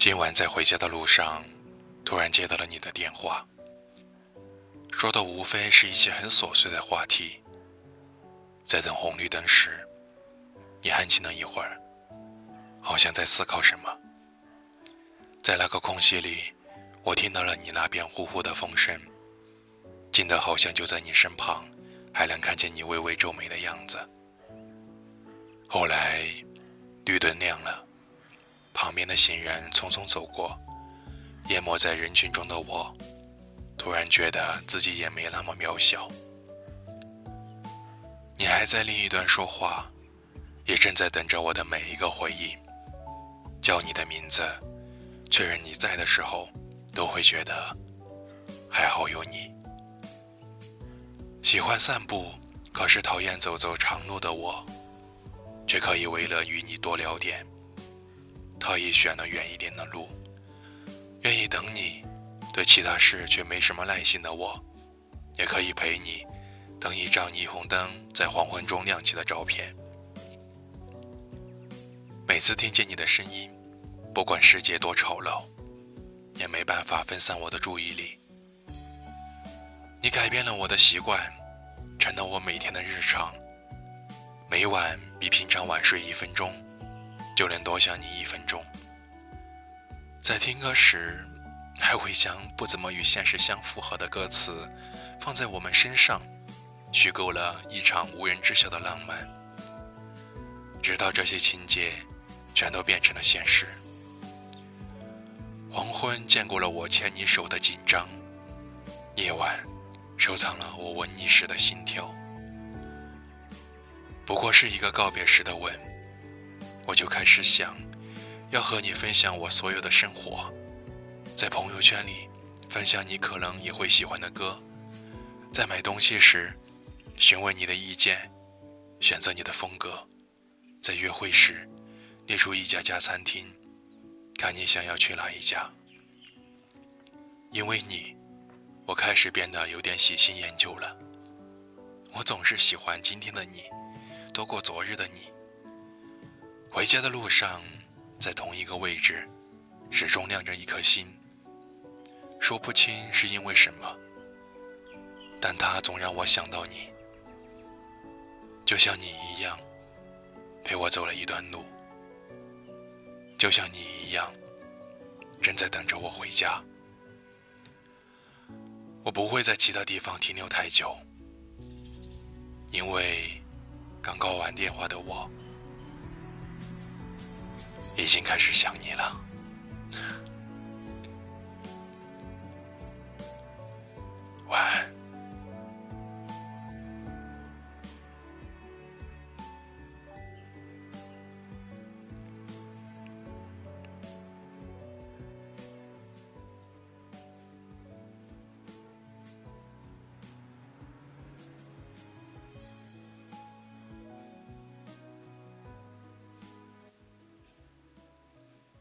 今晚在回家的路上，突然接到了你的电话，说的无非是一些很琐碎的话题。在等红绿灯时，你安静了一会儿，好像在思考什么。在那个空隙里，我听到了你那边呼呼的风声，近的好像就在你身旁，还能看见你微微皱眉的样子。后来，绿灯亮了。旁边的行人匆匆走过，淹没在人群中的我，突然觉得自己也没那么渺小。你还在另一端说话，也正在等着我的每一个回应。叫你的名字，确认你在的时候，都会觉得还好有你。喜欢散步，可是讨厌走走长路的我，却可以为了与你多聊点。特意选了远一点的路，愿意等你，对其他事却没什么耐心的我，也可以陪你，等一张霓虹灯在黄昏中亮起的照片。每次听见你的声音，不管世界多吵闹，也没办法分散我的注意力。你改变了我的习惯，成了我每天的日常，每晚比平常晚睡一分钟。就能多想你一分钟。在听歌时，还会将不怎么与现实相符合的歌词放在我们身上，虚构了一场无人知晓的浪漫。直到这些情节全都变成了现实。黄昏见过了我牵你手的紧张，夜晚收藏了我吻你时的心跳。不过是一个告别时的吻。我就开始想，要和你分享我所有的生活，在朋友圈里分享你可能也会喜欢的歌，在买东西时询问你的意见，选择你的风格，在约会时列出一家家餐厅，看你想要去哪一家。因为你，我开始变得有点喜新厌旧了。我总是喜欢今天的你，多过昨日的你。回家的路上，在同一个位置，始终亮着一颗心。说不清是因为什么，但它总让我想到你，就像你一样，陪我走了一段路，就像你一样，正在等着我回家。我不会在其他地方停留太久，因为刚挂完电话的我。已经开始想你了。